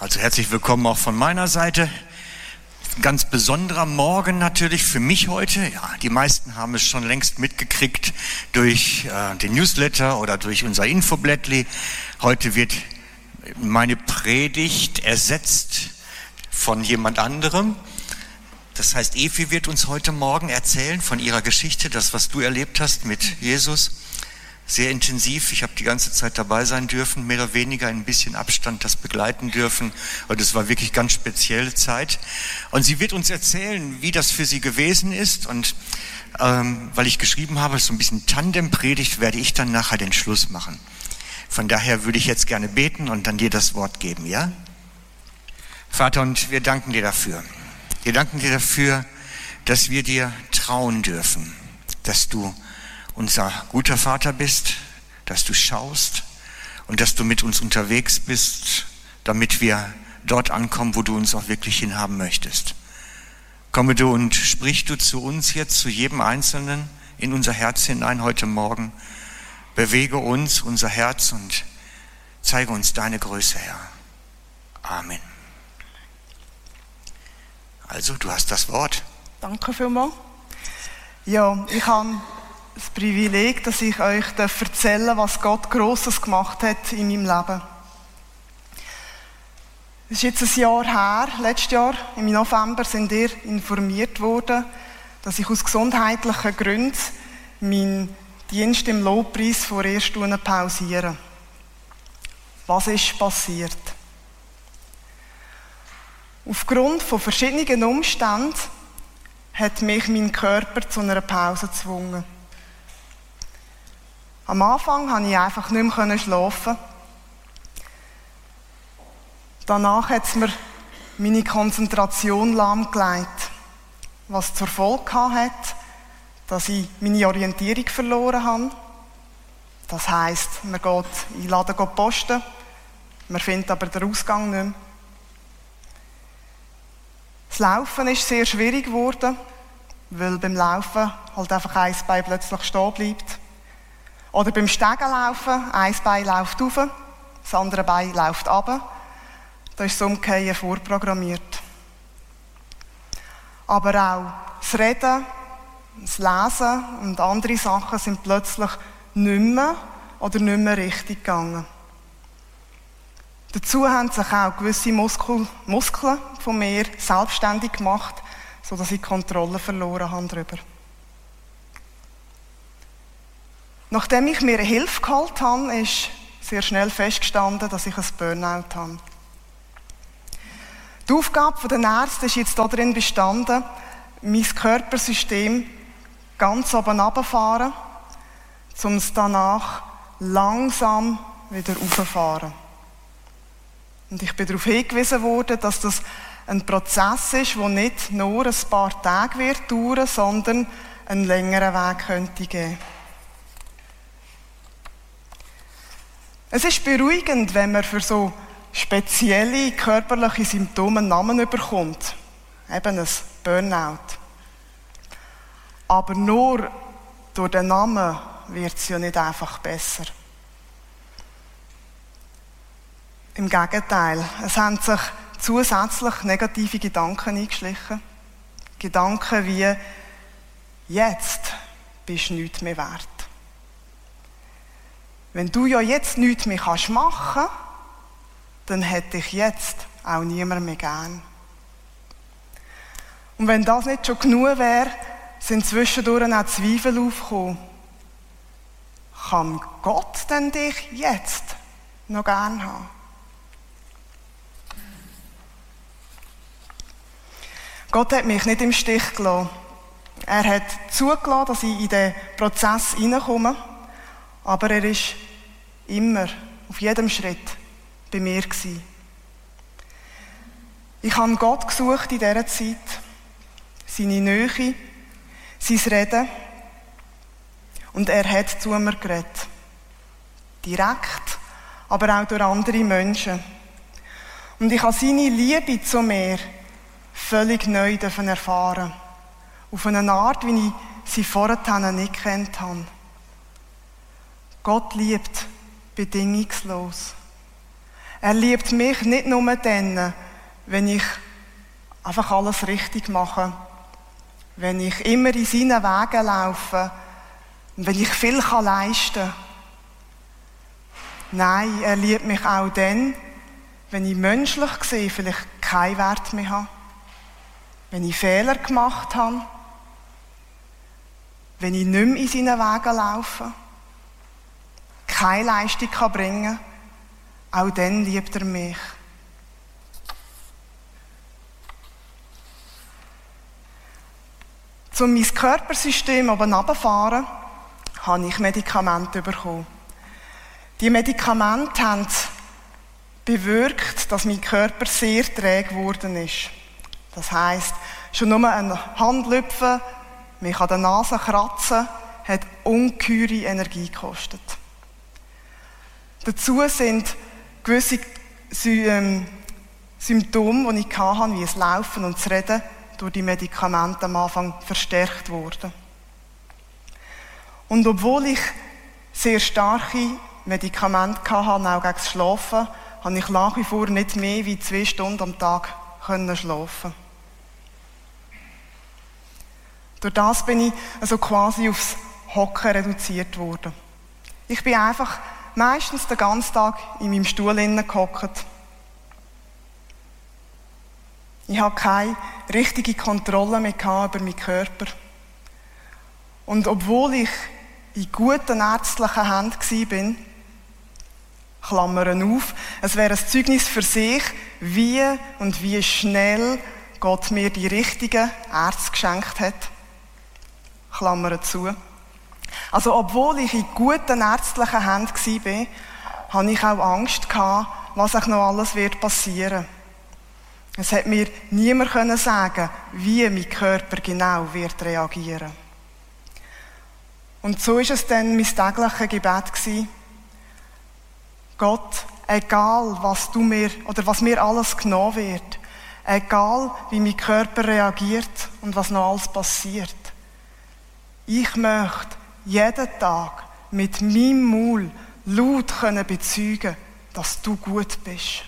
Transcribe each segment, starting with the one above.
Also herzlich willkommen auch von meiner Seite. Ein ganz besonderer Morgen natürlich für mich heute. Ja, die meisten haben es schon längst mitgekriegt durch äh, den Newsletter oder durch unser Infoblättli. Heute wird meine Predigt ersetzt von jemand anderem. Das heißt, Evi wird uns heute Morgen erzählen von ihrer Geschichte, das, was du erlebt hast mit Jesus sehr intensiv. Ich habe die ganze Zeit dabei sein dürfen, mehr oder weniger in ein bisschen Abstand das begleiten dürfen. Und es war wirklich ganz spezielle Zeit. Und sie wird uns erzählen, wie das für sie gewesen ist. Und ähm, weil ich geschrieben habe, so ein bisschen Tandem-Predigt, werde ich dann nachher den Schluss machen. Von daher würde ich jetzt gerne beten und dann dir das Wort geben, ja? Vater, und wir danken dir dafür. Wir danken dir dafür, dass wir dir trauen dürfen, dass du unser guter Vater bist, dass du schaust und dass du mit uns unterwegs bist, damit wir dort ankommen, wo du uns auch wirklich hinhaben möchtest. Komme du und sprich du zu uns jetzt, zu jedem Einzelnen in unser Herz hinein heute Morgen. Bewege uns, unser Herz und zeige uns deine Größe, Herr. Amen. Also, du hast das Wort. Danke vielmals. Ja, ich habe das Privileg, dass ich euch erzählen darf, was Gott Großes gemacht hat in meinem Leben. Es ist jetzt ein Jahr her, letztes Jahr, im November, sind ihr informiert worden, dass ich aus gesundheitlichen Gründen meinen Dienst im Lobpreis vorerst pausiere. Was ist passiert? Aufgrund von verschiedenen Umständen hat mich mein Körper zu einer Pause gezwungen. Am Anfang konnte ich einfach nicht mehr schlafen. Danach hat es mir meine Konzentration lahmgelegt, was zur Folge hat, dass ich meine Orientierung verloren habe. Das heisst, man geht in den Laden posten, man findet aber den Ausgang nicht mehr. Das Laufen ist sehr schwierig geworden, weil beim Laufen halt einfach ein Bein plötzlich stehen bleibt. Oder beim Stegenlaufen, ein Bein läuft auf, das andere Bein läuft ab. Da ist das Umkehren vorprogrammiert. Aber auch das Reden, das Lesen und andere Sachen sind plötzlich nicht mehr oder nicht mehr richtig gegangen. Dazu haben sich auch gewisse Muskel, Muskeln von mir selbstständig gemacht, sodass ich die Kontrolle verloren habe darüber. Nachdem ich mir Hilfe geholt habe, ist sehr schnell festgestanden, dass ich ein Burnout habe. Die Aufgabe der Ärzte ist jetzt darin bestanden, mein Körpersystem ganz oben runterzufahren, um es danach langsam wieder raufzufahren. Und ich bin darauf hingewiesen worden, dass das ein Prozess ist, der nicht nur ein paar Tage wird dauern, sondern einen längeren Weg könnte geben. Es ist beruhigend, wenn man für so spezielle körperliche Symptome einen Namen bekommt. Eben ein Burnout. Aber nur durch den Namen wird es ja nicht einfach besser. Im Gegenteil, es haben sich zusätzlich negative Gedanken eingeschlichen. Gedanken wie, jetzt bist du nichts mehr wert. Wenn du ja jetzt nichts mehr machen kannst, dann hätte ich jetzt auch niemand mehr gern. Und wenn das nicht schon genug wäre, sind zwischendurch auch Zweifel aufgekommen. Kann Gott denn dich jetzt noch gern haben? Gott hat mich nicht im Stich gelassen. Er hat zugelassen, dass ich in den Prozess hineinkomme, aber er ist immer, auf jedem Schritt bei mir gewesen. Ich habe Gott gesucht in dieser Zeit, seine Nähe, sein Reden und er hat zu mir geredet. Direkt, aber auch durch andere Menschen. Und ich habe seine Liebe zu mir völlig neu erfahren Auf eine Art, wie ich sie vorher nicht kennt habe. Gott liebt bedingungslos. Er liebt mich nicht nur dann, wenn ich einfach alles richtig mache, wenn ich immer in seinen Wegen laufe und wenn ich viel leisten kann. Nein, er liebt mich auch dann, wenn ich menschlich gesehen vielleicht keinen Wert mehr habe, wenn ich Fehler gemacht habe, wenn ich nicht mehr in seinen Wegen laufe, keine Leistung bringen kann, auch dann liebt er mich. Um mein Körpersystem oben runterzufahren, habe ich Medikamente bekommen. Die Medikamente haben bewirkt, dass mein Körper sehr träge geworden ist. Das heißt, schon nur ein Handlüpfen, mich an der Nase kratzen, hat ungeheure Energie gekostet. Dazu sind gewisse ähm, Symptome, die ich hatte, wie das Laufen und das Reden, durch die Medikamente am Anfang verstärkt worden. Und obwohl ich sehr starke Medikamente hatte, auch gegen das Schlafen, habe ich nach wie vor nicht mehr wie zwei Stunden am Tag schlafen Durch das bin ich also quasi aufs Hocken reduziert worden. Ich bin einfach meistens den ganzen Tag in meinem Stuhl gehockt. Ich hatte keine richtige Kontrolle mehr über meinen Körper. Und obwohl ich in guten ärztlichen Händen war, Klammern auf, es wäre ein Zeugnis für sich, wie und wie schnell Gott mir die richtigen Ärzte geschenkt hat. Klammern zu. Also, obwohl ich in guten ärztlichen Händen war, hatte ich auch Angst gehabt, was auch noch alles wird passieren. Es hat mir niemand können sagen, wie mein Körper genau wird reagieren. Und so ist es dann mein tägliches Gebet. Gott, egal was du mir oder was mir alles genommen wird, egal wie mein Körper reagiert und was noch alles passiert, ich möchte jeden Tag mit meinem Maul laut können bezeugen, dass du gut bist.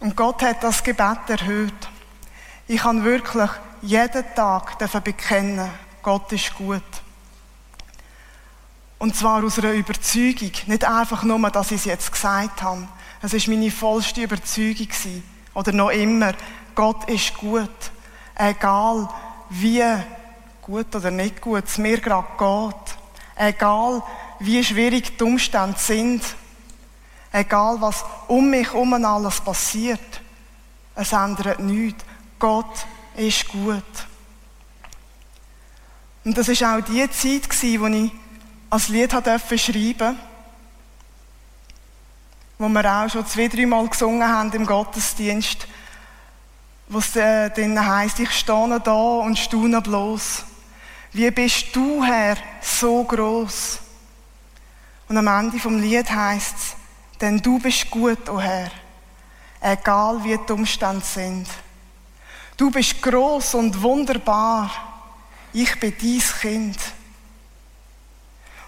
Und Gott hat das Gebet erhöht. Ich kann wirklich jeden Tag bekennen, Gott ist gut. Und zwar aus einer Überzeugung. Nicht einfach nur, dass ich es jetzt gesagt habe. Es war meine vollste Überzeugung. Oder noch immer. Gott ist gut. Egal wie gut oder nicht gut es mir gerade geht. Egal wie schwierig die Umstände sind. Egal was um mich herum alles passiert. Es ändert nichts. Gott ist gut. Und das war auch die Zeit, wo ich als Lied durfte schreiben wo wir auch schon zwei, dreimal gesungen haben im Gottesdienst, wo es äh, dann heisst, ich stehe da und staune bloß. Wie bist du, Herr, so groß? Und am Ende vom Lied heißt es, denn du bist gut, o oh Herr, egal wie die Umstände sind. Du bist groß und wunderbar. Ich bin dein Kind.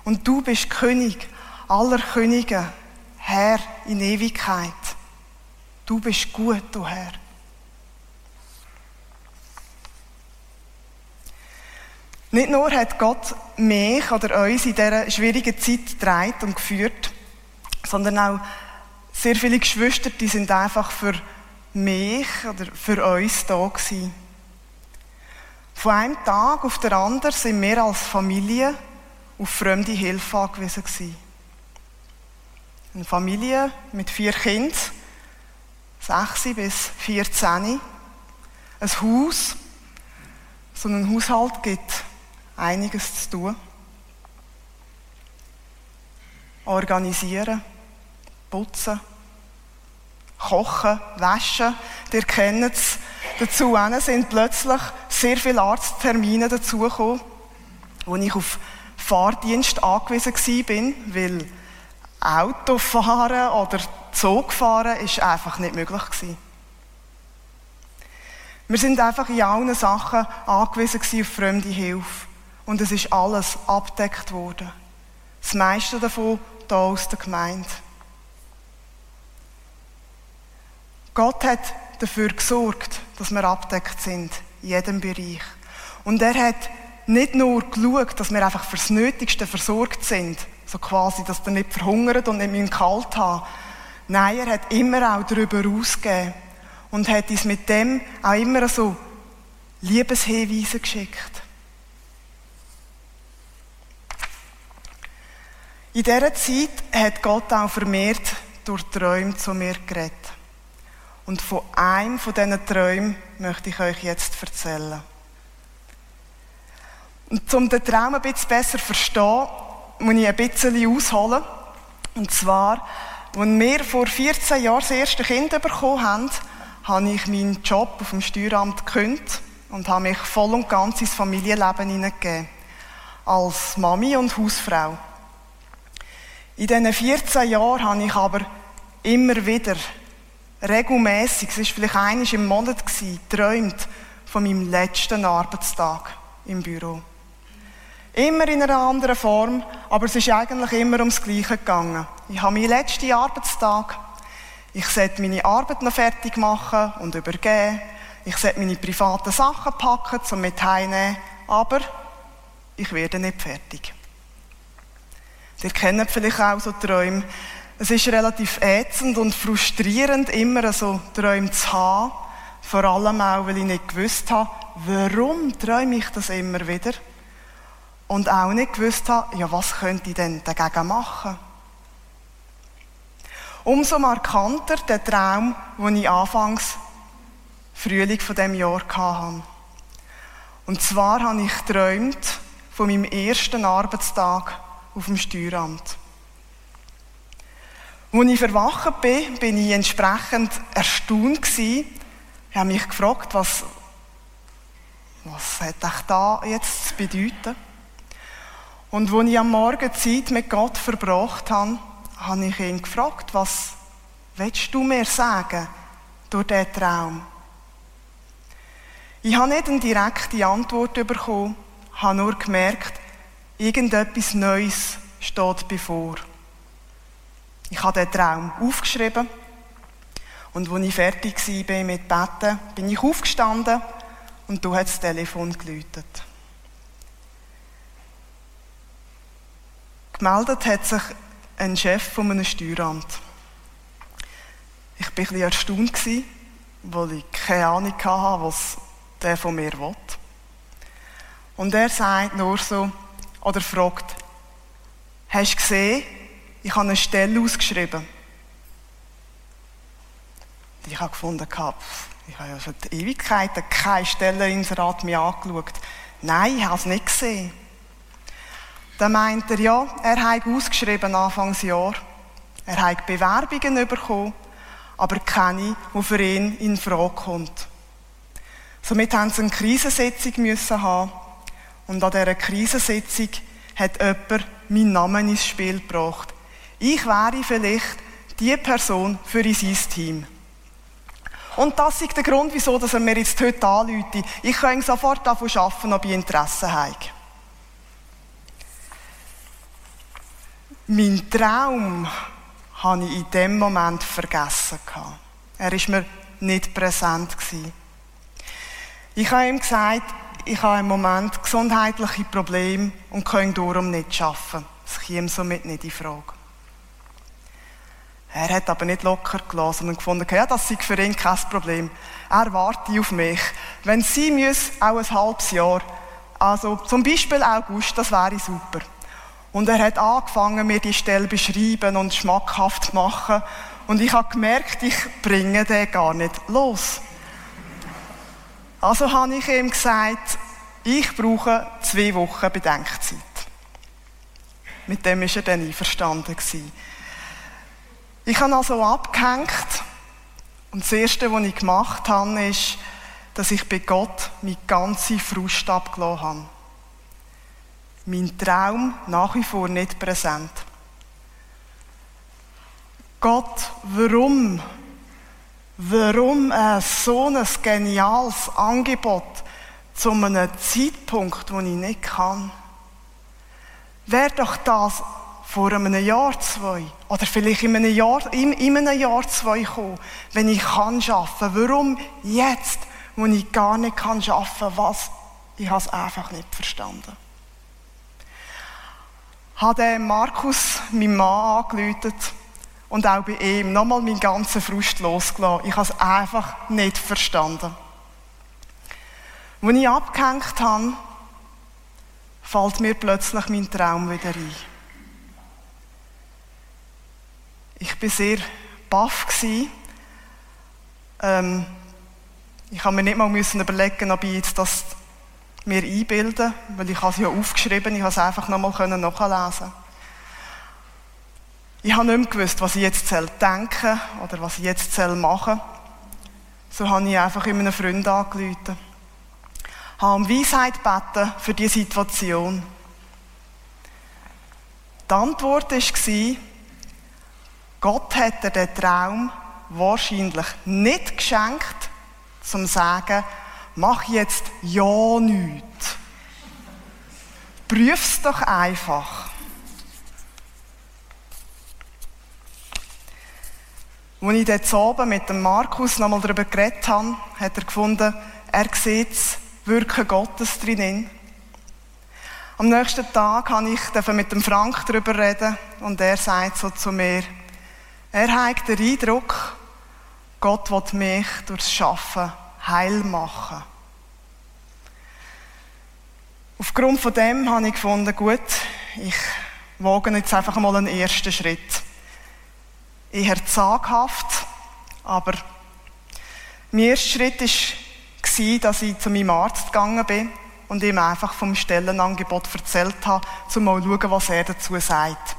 Und du bist König aller Könige, Herr in Ewigkeit. Du bist gut, du Herr. Nicht nur hat Gott mich oder uns in dieser schwierigen Zeit getragen und geführt, sondern auch sehr viele Geschwister, die sind einfach für mich oder für uns da gewesen. Von einem Tag auf den anderen sind wir als Familie auf fremde Hilfe angewiesen gewesen. Eine Familie mit vier Kindern, 6 bis 14. Ein Haus, so ein Haushalt gibt einiges zu tun. Organisieren, putzen, kochen, waschen. Ihr kennt es. Dazu sind plötzlich sehr viele Arzttermine dazugekommen, wo ich auf Fahrdienst angewiesen war, weil Autofahren oder Zugfahren ist einfach nicht möglich gewesen. Wir sind einfach in allen Sachen angewiesen auf fremde Hilfe. Und es ist alles abdeckt worden. Das meiste davon hier aus der Gemeinde. Gott hat dafür gesorgt, dass wir abdeckt sind, in jedem Bereich. Und er hat nicht nur geschaut, dass wir einfach fürs Nötigste versorgt sind, so quasi, dass wir nicht verhungern und nicht kalt haben Nein, er hat immer auch darüber ausgegeben und hat uns mit dem auch immer so Liebeshinweise geschickt. In dieser Zeit hat Gott auch vermehrt durch Träume zu mir geredet. Und von einem von diesen Träumen möchte ich euch jetzt erzählen. Und um den Traum ein bisschen besser zu verstehen, muss ich ein bisschen ausholen. Und zwar, als wir vor 14 Jahren das erste Kind bekommen haben, habe ich meinen Job auf dem Steueramt gekündigt und habe mich voll und ganz ins Familienleben hineingegeben. Als Mami und Hausfrau. In diesen 14 Jahren habe ich aber immer wieder, regelmäßig, es war vielleicht einmal im Monat, geträumt von meinem letzten Arbeitstag im Büro. Immer in einer anderen Form, aber es ist eigentlich immer ums Gleiche gegangen. Ich habe meinen letzten Arbeitstag. Ich sollte meine Arbeit noch fertig machen und übergeben. Ich sollte meine privaten Sachen packen, um mit heimnehmen. Aber ich werde nicht fertig. Ihr kennt vielleicht auch so Träume. Es ist relativ ätzend und frustrierend, immer so Träume zu haben. Vor allem auch, weil ich nicht gewusst habe, warum träume ich das immer wieder und auch nicht gewusst habe, ja, was könnte ich denn dagegen machen? Umso markanter der Traum, den ich anfangs Frühling von dem Jahr hatte. Und zwar habe ich geträumt von meinem ersten Arbeitstag auf dem Steueramt. Als ich verwacht bin, bin ich entsprechend erstaunt gewesen. Ich habe mich gefragt, was, was hat ich da jetzt zu bedeuten? Und als ich am Morgen Zeit mit Gott verbracht habe, habe ich ihn gefragt, was willst du mir sagen durch diesen Traum? Ich habe nicht eine direkte Antwort bekommen, habe nur gemerkt, irgendetwas Neues steht bevor. Ich habe den Traum aufgeschrieben und als ich fertig war mit Betten, bin ich aufgestanden und du hat das Telefon geläutet. Gemeldet hat sich ein Chef von einem Steueramt. Ich war bisschen erstaunt, weil ich keine Ahnung hatte, was der von mir will. Und er sagt nur so, oder fragt, hast du gesehen, ich habe eine Stelle ausgeschrieben. Ich habe gefunden, ich habe ja die Ewigkeiten keine Stelleninserat mir angeschaut. Nein, ich habe es nicht gesehen. Dann meint er, ja, er hat ausgeschrieben Anfangsjahr. Er hat Bewerbungen bekommen, aber keine, die für ihn in Frage kommt. Somit haben sie eine Krisensitzung müssen haben. Und an dieser Krisensitzung hat jemand meinen Namen ins Spiel gebracht. Ich wäre vielleicht die Person für sein Team. Und das ist der Grund, wieso er mir jetzt heute anruft. Ich kann sofort davon arbeiten, ob ich Interesse habe. Mein Traum habe ich in dem Moment vergessen. Er war mir nicht präsent. Ich habe ihm gesagt, ich habe im Moment gesundheitliche Probleme und kann darum nicht arbeiten. Das käme somit nicht in Frage. Er hat aber nicht locker gelassen und gefunden, ja, das sei für ihn kein Problem. Er wartet auf mich. Wenn sie muss, auch ein halbes Jahr. Also zum Beispiel August, das wäre super. Und er hat angefangen, mir die Stelle beschreiben und schmackhaft zu machen. Und ich habe gemerkt, ich bringe den gar nicht los. Also habe ich ihm gesagt, ich brauche zwei Wochen Bedenkzeit. Mit dem war er dann einverstanden. Ich habe also abgehängt. Und das Erste, was ich gemacht habe, ist, dass ich bei Gott meine ganze Frust abgelassen habe mein Traum nach wie vor nicht präsent. Gott, warum? Warum äh, so ein geniales Angebot zu einem Zeitpunkt, wo ich nicht kann? Wäre doch das vor einem Jahr, zwei, oder vielleicht in einem Jahr, in, in einem Jahr, zwei kommen, wenn ich kann arbeiten. Warum jetzt, wo ich gar nicht kann arbeiten? Was? Ich habe es einfach nicht verstanden. Habe Markus, meinem Mann, angerufen und auch bei ihm nochmal meinen ganzen Frust losgelassen. Ich habe es einfach nicht verstanden. Als ich abgehängt habe, fällt mir plötzlich mein Traum wieder ein. Ich war sehr baff. Ähm, ich habe mir nicht mal müssen überlegen, ob ich jetzt das mir einbilden, weil ich es ja aufgeschrieben, ich habe es einfach nochmal nachlesen. Ich habe nicht mehr gewusst, was ich jetzt denken oder was ich jetzt machen soll. So habe ich einfach in meinen Freund angerufen. Ich habe um Weisheit gebeten für diese Situation. Die Antwort war, Gott hat dir den Traum wahrscheinlich nicht geschenkt, zum zu sagen, mach jetzt ja nichts. Prüf's doch einfach. Als ich dort oben mit dem Markus nochmal darüber geredet habe, hat er gefunden, er sieht das Wirken Gottes drinnen. Am nächsten Tag habe ich mit dem Frank darüber reden und er sagt so zu mir, er hat den Eindruck, Gott will mich durchs Schaffen heil machen. Aufgrund von dem habe ich gefunden, gut, ich wage jetzt einfach mal einen ersten Schritt. Eher zaghaft, aber mein erster Schritt war, dass ich zu meinem Arzt gegangen bin und ihm einfach vom Stellenangebot erzählt habe, um mal zu schauen, was er dazu sagt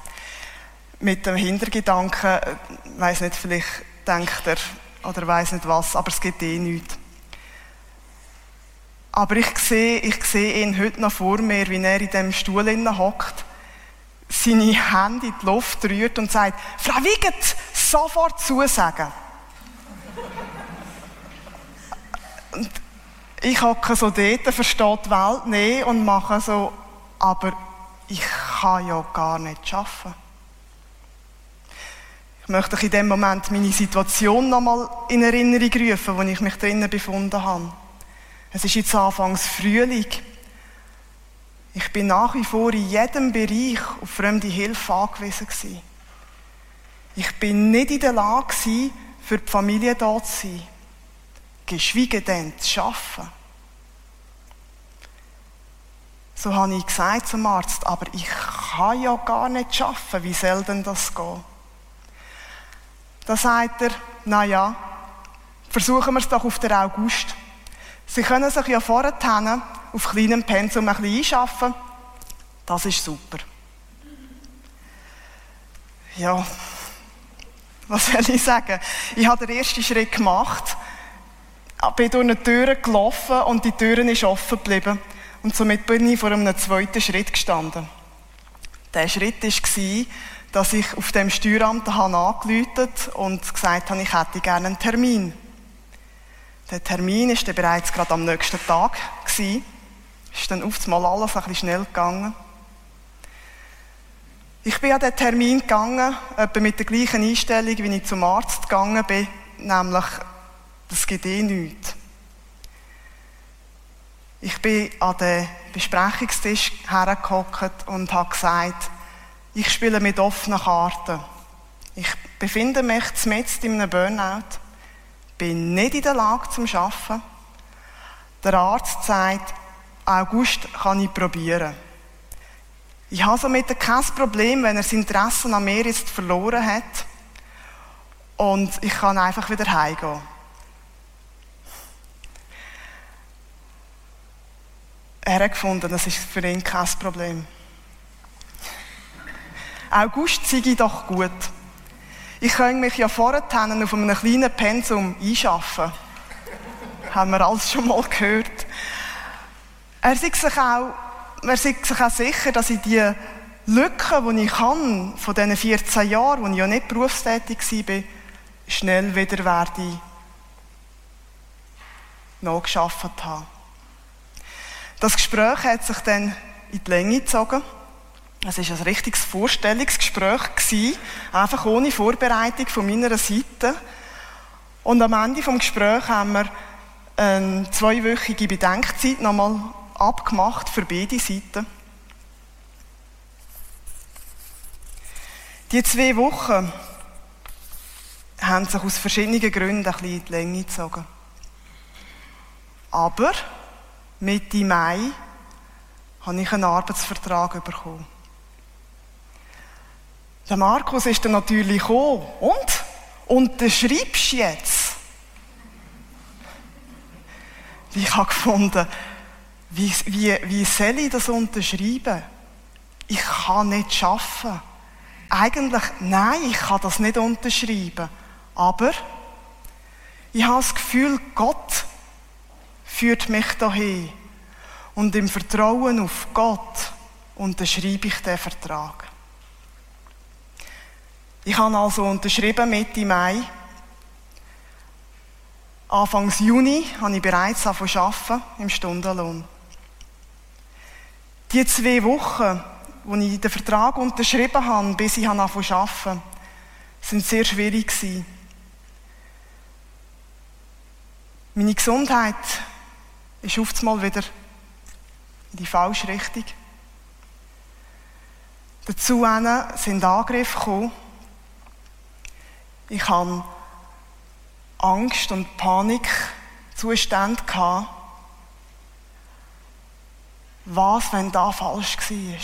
mit dem Hintergedanken, äh, weiß nicht, vielleicht denkt er oder weiß nicht was, aber es geht eh nichts. Aber ich sehe, ich sehe ihn heute noch vor mir, wie er in dem Stuhl hockt, seine Hände in die Luft rührt und sagt, Frau Wiegert, sofort zusagen. und ich hocke so dort, versteht die Welt nicht und mache so, aber ich kann ja gar nicht arbeiten. Ich möchte euch in dem Moment meine Situation nochmal in Erinnerung rufen, wo ich mich drinnen befunden habe. Es ist jetzt Anfangs Frühling. Ich bin nach wie vor in jedem Bereich auf fremde Hilfe angewiesen gewesen. Ich bin nicht in der Lage für die Familie da zu sein. Geschwiege denn zu arbeiten. So habe ich gesagt zum Arzt, aber ich kann ja gar nicht arbeiten. Wie soll denn das gehen? Da sagt er, na ja, versuchen wir es doch auf den August. Sie können sich ja vorher auf kleinem Pensum ein bisschen einschaffen. Das ist super. Ja, was soll ich sagen? Ich habe den ersten Schritt gemacht, bin durch eine Tür gelaufen und die Tür ist offen geblieben. Und somit bin ich vor einem zweiten Schritt gestanden. Der Schritt war, dass ich auf dem Steueramt angerufen und gesagt habe, ich hätte gerne einen Termin. Der Termin dann bereits gerade am nächsten Tag gewesen. Ist dann auf einmal alles ein bisschen schnell gegangen. Ich bin an den Termin gegangen, etwa mit der gleichen Einstellung, wie ich zum Arzt gegangen bin, nämlich, das geht eh nichts. Ich bin an den Besprechungstisch hergehockt und habe gesagt, ich spiele mit offenen Karten. Ich befinde mich mitten in einem Burnout, bin nicht in der Lage zum Arbeiten. Der Arzt sagt, August kann ich probieren. Ich habe somit kein Problem, wenn er das Interesse an mir jetzt verloren hat und ich kann einfach wieder heimgehen. Er hat gefunden, das ist für ihn kein Problem. August sei ich doch gut. Ich könnte mich ja vorher auf einem kleinen Pensum einschaffen. Haben wir alles schon mal gehört. Er sagt sich auch, er sagt sich auch sicher, dass ich die Lücke, die ich kann, von diesen 14 Jahren, wo ich ja nicht berufstätig war, schnell wieder werde nachgeschafft haben. Das Gespräch hat sich dann in die Länge gezogen. Es war ein richtiges Vorstellungsgespräch, einfach ohne Vorbereitung von meiner Seite. Und am Ende des Gesprächs haben wir eine zweiwöchige Bedenkzeit nochmal abgemacht für beide Seiten. Die zwei Wochen haben sich aus verschiedenen Gründen ein bisschen in die Länge gezogen. Aber Mitte Mai habe ich einen Arbeitsvertrag bekommen. Der Markus ist dann natürlich gekommen. Und? Unterschreibst du jetzt? Ich habe gefunden, wie, wie, wie soll ich das unterschreiben? Ich kann nicht arbeiten. Eigentlich, nein, ich kann das nicht unterschreiben. Aber ich habe das Gefühl, Gott führt mich dahin. Und im Vertrauen auf Gott unterschreibe ich den Vertrag. Ich habe also unterschrieben Mitte Mai. Anfangs Juni habe ich bereits angefangen im Stundenlohn. Die zwei Wochen, wo ich den Vertrag unterschrieben habe, bis ich angefangen zu arbeiten, sind sehr schwierig. Meine Gesundheit ist oft mal wieder in die falsche Richtung. Dazu sind Angriffe gekommen. Ich hatte Angst und Panikzustände. Was, wenn da falsch war?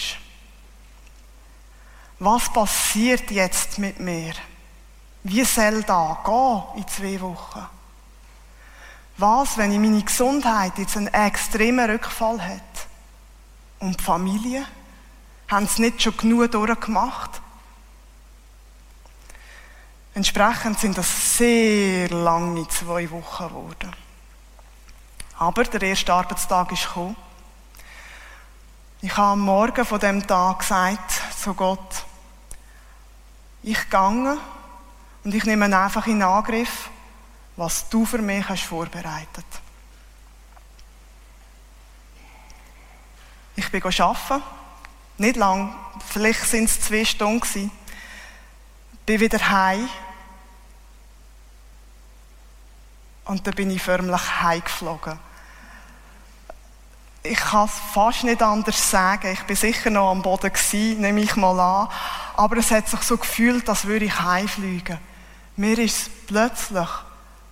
Was passiert jetzt mit mir? Wie soll da gehen in zwei Wochen? Was, wenn ich meine Gesundheit jetzt einen extremen Rückfall hat? Und die Familie? Haben sie nicht schon genug durchgemacht? Entsprechend sind das sehr lange zwei Wochen geworden. Aber der erste Arbeitstag ist gekommen. Ich habe am Morgen von dem Tag gesagt zu Gott, ich gehe und ich nehme einfach in Angriff, was du für mich hast vorbereitet. Ich bin arbeiten, nicht lang, vielleicht sind es zwei Stunden gewesen. Bin wieder heim und dann bin ich förmlich heimgeflogen. Ich kann es fast nicht anders sagen. Ich bin sicher noch am Boden gewesen, nehme ich mal an. Aber es hat sich so gefühlt, als würde ich heimfliegen. Mir ist es plötzlich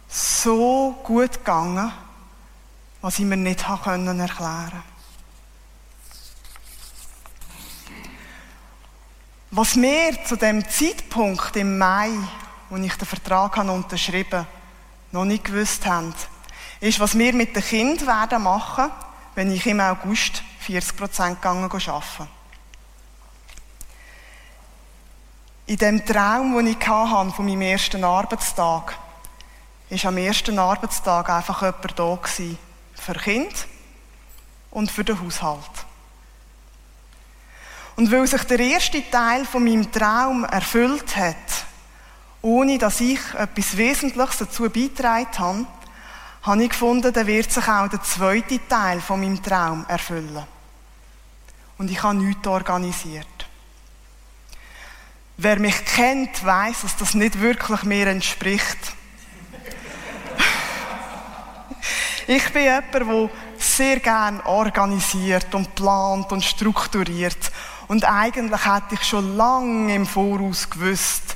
so gut gegangen, was ich mir nicht erklären konnte. Was wir zu dem Zeitpunkt im Mai, wo ich den Vertrag unterschrieben habe, noch nicht gewusst haben, ist, was wir mit den Kindern werden machen, wenn ich im August 40 Prozent gegangen arbeiten. In dem Traum, den ich hatte von meinem ersten Arbeitstag, ist am ersten Arbeitstag einfach jemand da gewesen für Kind und für den Haushalt. Und weil sich der erste Teil von meinem Traum erfüllt hat, ohne dass ich etwas Wesentliches dazu beitragen habe, habe ich gefunden, dann wird sich auch der zweite Teil von meinem Traum erfüllen. Und ich habe nichts organisiert. Wer mich kennt, weiß, dass das nicht wirklich mir entspricht. ich bin jemand, der sehr gern organisiert und plant und strukturiert. Und eigentlich hätte ich schon lange im Voraus gewusst,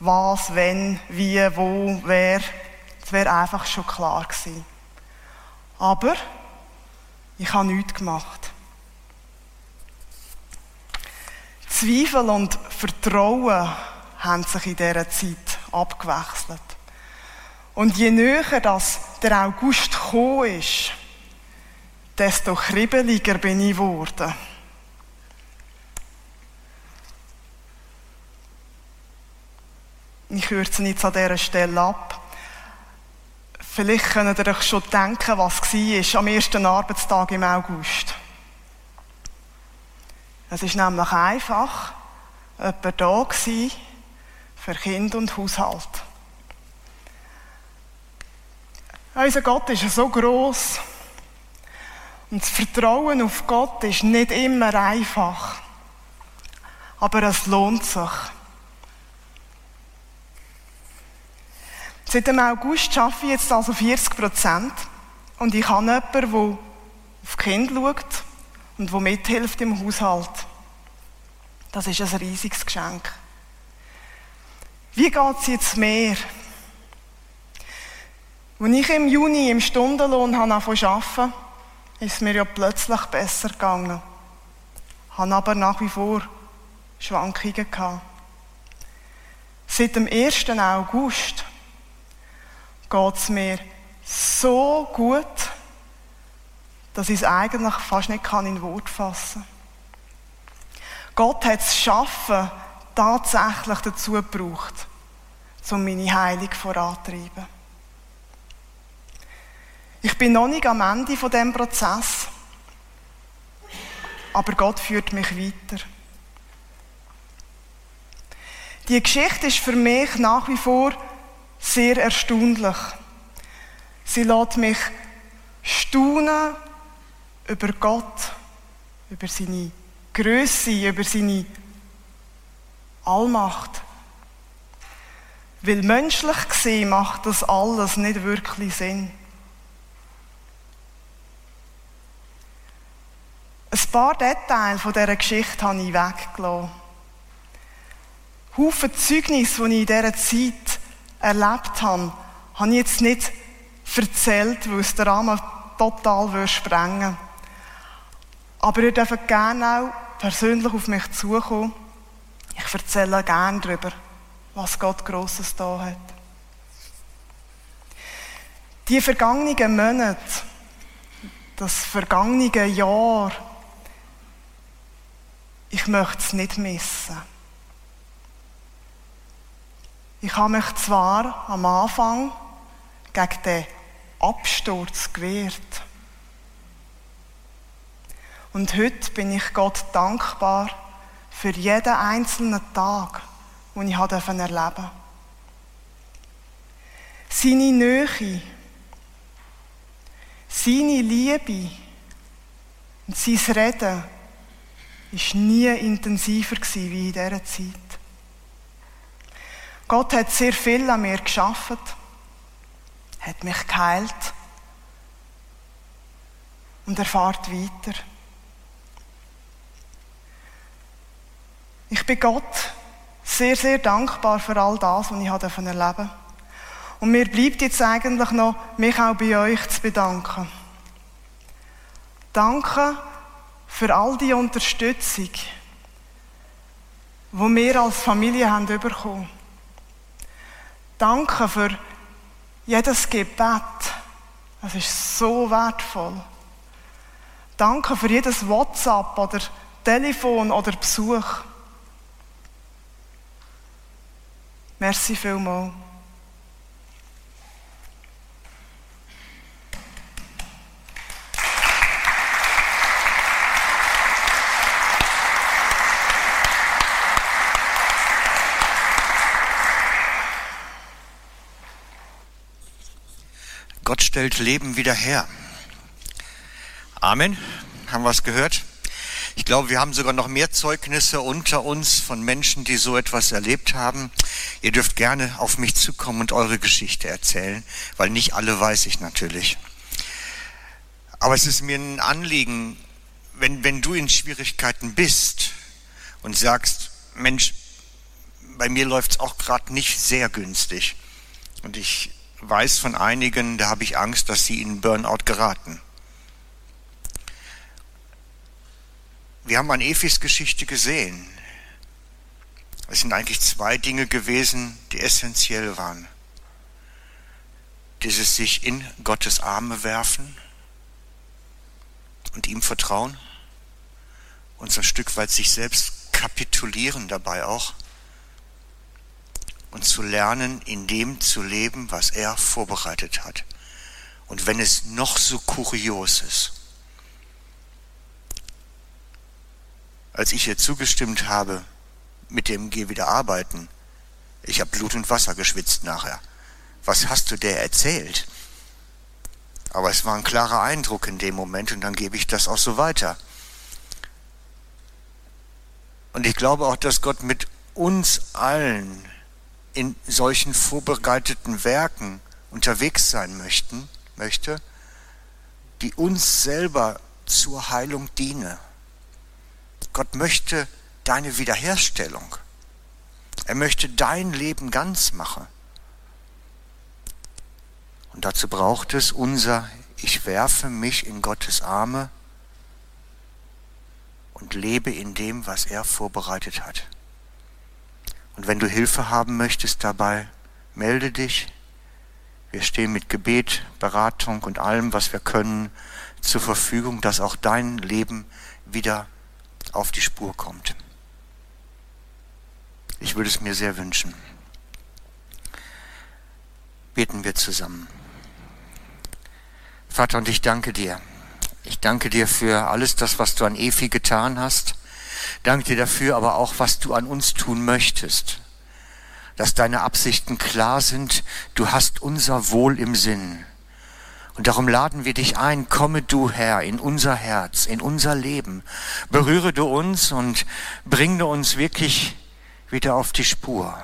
was, wenn, wie, wo, wer. Das wäre einfach schon klar gewesen. Aber ich habe nichts gemacht. Zweifel und Vertrauen haben sich in dieser Zeit abgewechselt. Und je näher das der August gekommen ist, desto kribbeliger bin ich geworden. Ich kürze jetzt an dieser Stelle ab. Vielleicht könnt ihr euch schon denken, was war am ersten Arbeitstag im August. Es ist nämlich einfach jemand da für Kind und Haushalt. Unser Gott ist so groß und das Vertrauen auf Gott ist nicht immer einfach. aber es lohnt sich. Seit dem August arbeite ich jetzt also 40 Prozent und ich habe jemanden, der auf die Kinder schaut und der mithilft im Haushalt. Das ist ein riesiges Geschenk. Wie geht es jetzt mehr? Als ich im Juni im Stundenlohn angefangen zu arbeiten, ist es mir ja plötzlich besser gegangen. Ich habe aber nach wie vor Schwankungen. Seit dem 1. August geht es mir so gut, dass ich es eigentlich fast nicht kann in Wort fassen kann. Gott hat das Schaffen tatsächlich dazu gebraucht, um meine Heilung voranzutreiben. Ich bin noch nicht am Ende von dem Prozess, aber Gott führt mich weiter. Die Geschichte ist für mich nach wie vor sehr erstaunlich. Sie lässt mich staunen über Gott, über seine Größe, über seine Allmacht. Weil menschlich gesehen macht das alles nicht wirklich Sinn. Ein paar Details von dieser Geschichte habe ich weggelassen. Haufen Zeugnisse, die ich in dieser Zeit erlebt habe, habe ich jetzt nicht erzählt, weil es den Rahmen total sprengen würde. Aber ihr dürft gerne auch persönlich auf mich zukommen. Ich erzähle gerne darüber, was Gott Grosses da hat. Die vergangenen Monate, das vergangene Jahr, ich möchte es nicht missen. Ich habe mich zwar am Anfang gegen den Absturz gewehrt. Und heute bin ich Gott dankbar für jeden einzelnen Tag, den ich erleben durfte. Seine Nähe, seine Liebe und sein Reden war nie intensiver wie in dieser Zeit. Gott hat sehr viel an mir geschafft, hat mich geheilt und er fährt weiter. Ich bin Gott sehr, sehr dankbar für all das, was ich erleben durfte. Und mir bleibt jetzt eigentlich noch, mich auch bei euch zu bedanken. Danke für all die Unterstützung, die wir als Familie haben bekommen. Danke für jedes Gebet. Das ist so wertvoll. Danke für jedes WhatsApp oder Telefon oder Besuch. Merci vielmals. Gott stellt Leben wieder her. Amen. Haben wir es gehört? Ich glaube, wir haben sogar noch mehr Zeugnisse unter uns von Menschen, die so etwas erlebt haben. Ihr dürft gerne auf mich zukommen und eure Geschichte erzählen, weil nicht alle weiß ich natürlich. Aber es ist mir ein Anliegen, wenn, wenn du in Schwierigkeiten bist und sagst, Mensch, bei mir läuft es auch gerade nicht sehr günstig und ich weiß von einigen, da habe ich Angst, dass sie in Burnout geraten. Wir haben an Efis Geschichte gesehen. Es sind eigentlich zwei Dinge gewesen, die essentiell waren. Dieses sich in Gottes Arme werfen und ihm vertrauen und so ein Stück weit sich selbst kapitulieren dabei auch und zu lernen, in dem zu leben, was er vorbereitet hat. Und wenn es noch so kurios ist. Als ich hier zugestimmt habe, mit dem Geh wieder arbeiten, ich habe Blut und Wasser geschwitzt nachher. Was hast du der erzählt? Aber es war ein klarer Eindruck in dem Moment und dann gebe ich das auch so weiter. Und ich glaube auch, dass Gott mit uns allen in solchen vorbereiteten Werken unterwegs sein möchten, möchte, die uns selber zur Heilung dienen. Gott möchte deine Wiederherstellung. Er möchte dein Leben ganz machen. Und dazu braucht es unser, ich werfe mich in Gottes Arme und lebe in dem, was er vorbereitet hat. Und wenn du Hilfe haben möchtest dabei, melde dich. Wir stehen mit Gebet, Beratung und allem, was wir können, zur Verfügung, dass auch dein Leben wieder auf die Spur kommt. Ich würde es mir sehr wünschen. Beten wir zusammen. Vater, und ich danke dir. Ich danke dir für alles das, was du an Efi getan hast. Danke dir dafür, aber auch, was du an uns tun möchtest. Dass deine Absichten klar sind. Du hast unser Wohl im Sinn. Und darum laden wir dich ein, komme du Herr in unser Herz, in unser Leben. Berühre du uns und bringe uns wirklich wieder auf die Spur.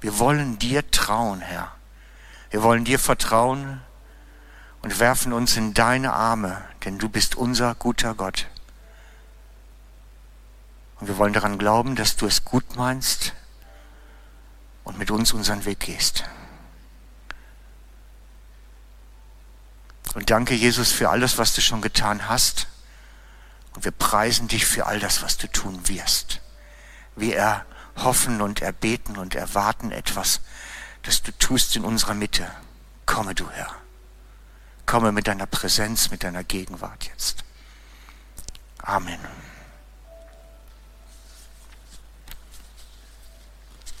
Wir wollen dir trauen, Herr. Wir wollen dir vertrauen und werfen uns in deine Arme, denn du bist unser guter Gott. Und wir wollen daran glauben, dass du es gut meinst und mit uns unseren Weg gehst. Und danke, Jesus, für alles, was du schon getan hast. Und wir preisen dich für all das, was du tun wirst. Wir erhoffen und erbeten und erwarten etwas, das du tust in unserer Mitte. Komme du, Herr. Komme mit deiner Präsenz, mit deiner Gegenwart jetzt. Amen.